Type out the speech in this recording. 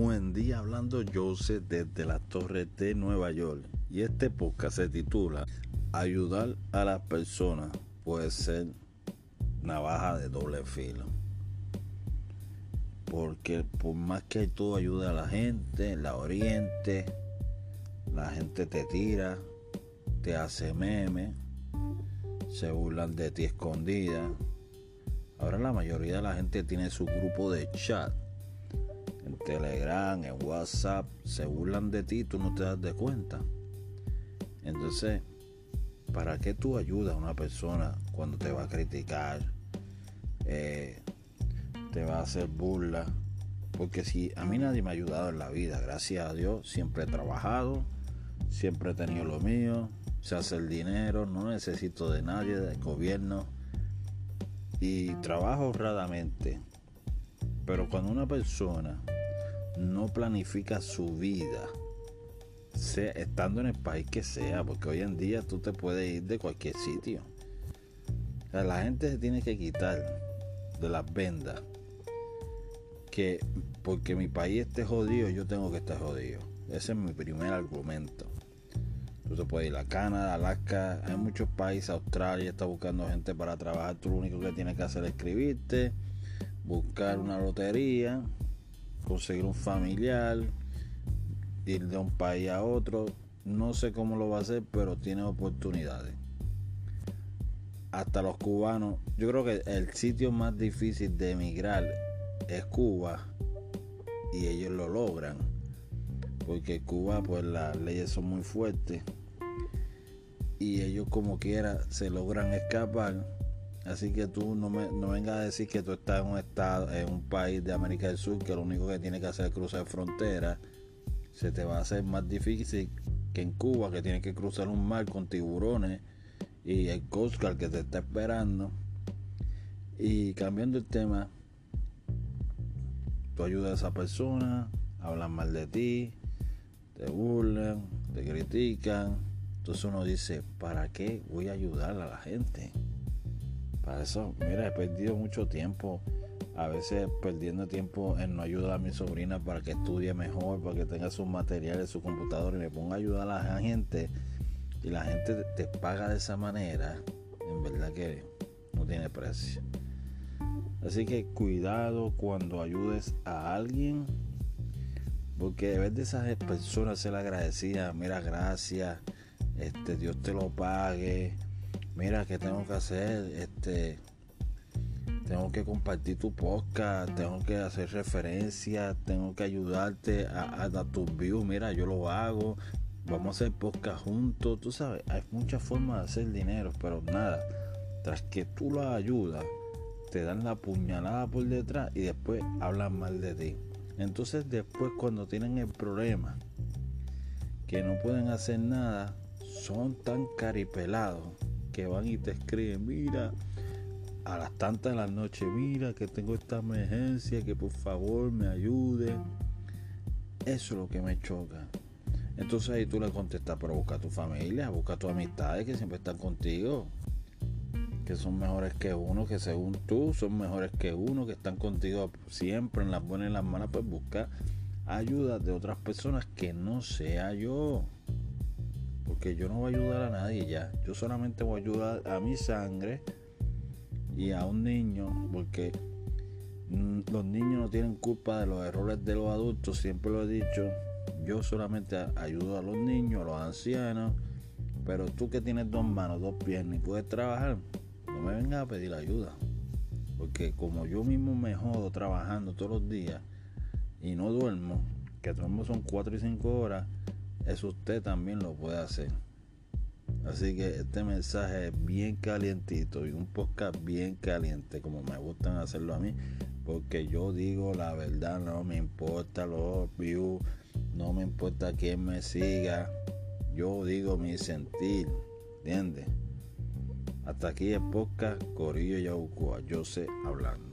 Buen día, hablando Joseph desde las torres de Nueva York. Y este podcast se titula Ayudar a las personas puede ser navaja de doble filo. Porque por más que tú ayudes a la gente, la oriente, la gente te tira, te hace meme, se burlan de ti escondida. Ahora la mayoría de la gente tiene su grupo de chat en Telegram, en WhatsApp, se burlan de ti, tú no te das de cuenta. Entonces, ¿para qué tú ayudas a una persona cuando te va a criticar? Eh, te va a hacer burla. Porque si a mí nadie me ha ayudado en la vida, gracias a Dios, siempre he trabajado, siempre he tenido lo mío, se hace el dinero, no necesito de nadie, del gobierno. Y trabajo honradamente. Pero cuando una persona no planifica su vida, estando en el país que sea, porque hoy en día tú te puedes ir de cualquier sitio. la gente se tiene que quitar de las vendas que porque mi país esté jodido, yo tengo que estar jodido. Ese es mi primer argumento. Tú te puedes ir a Canadá, Alaska, hay muchos países, Australia está buscando gente para trabajar, tú lo único que tienes que hacer es escribirte, buscar una lotería conseguir un familiar, ir de un país a otro. No sé cómo lo va a hacer, pero tiene oportunidades. Hasta los cubanos, yo creo que el sitio más difícil de emigrar es Cuba y ellos lo logran. Porque Cuba, pues las leyes son muy fuertes y ellos como quiera se logran escapar Así que tú no, me, no vengas a decir que tú estás en un estado, en un país de América del Sur que lo único que tiene que hacer es cruzar frontera. Se te va a hacer más difícil que en Cuba, que tienes que cruzar un mar con tiburones y el Coast Guard que te está esperando. Y cambiando el tema, tú ayudas a esa persona, hablan mal de ti, te burlan, te critican. Entonces uno dice, ¿para qué voy a ayudar a la gente? Eso, mira, he perdido mucho tiempo. A veces perdiendo tiempo en no ayudar a mi sobrina para que estudie mejor, para que tenga sus materiales, su computador y me ponga a ayudar a la gente. Y la gente te paga de esa manera. En verdad que no tiene precio. Así que cuidado cuando ayudes a alguien. Porque de vez de esas personas ser agradecidas, mira, gracias, este, Dios te lo pague, mira, ¿qué tengo que hacer? Este, tengo que compartir tu podcast, tengo que hacer referencias, tengo que ayudarte a, dar tus views, mira, yo lo hago, vamos a hacer podcast juntos, tú sabes, hay muchas formas de hacer dinero, pero nada, tras que tú lo ayudas, te dan la puñalada por detrás y después hablan mal de ti. Entonces después cuando tienen el problema, que no pueden hacer nada, son tan caripelados que van y te escriben, mira, a las tantas de la noche, mira que tengo esta emergencia, que por favor me ayude. Eso es lo que me choca. Entonces ahí tú le contestas, pero busca a tu familia, busca a tus amistades que siempre están contigo, que son mejores que uno, que según tú son mejores que uno, que están contigo siempre en las buenas y en las malas, pues busca ayuda de otras personas que no sea yo porque yo no voy a ayudar a nadie ya. Yo solamente voy a ayudar a mi sangre y a un niño, porque mm, los niños no tienen culpa de los errores de los adultos, siempre lo he dicho. Yo solamente ayudo a los niños, a los ancianos, pero tú que tienes dos manos, dos piernas y puedes trabajar, no me vengas a pedir ayuda. Porque como yo mismo me jodo trabajando todos los días y no duermo, que duermo son 4 y 5 horas, eso usted también lo puede hacer. Así que este mensaje es bien calientito y un podcast bien caliente, como me gustan hacerlo a mí, porque yo digo la verdad, no me importa los views, no me importa quién me siga, yo digo mi sentir, ¿entiendes? Hasta aquí el podcast Corillo Yabucoa, yo sé hablando.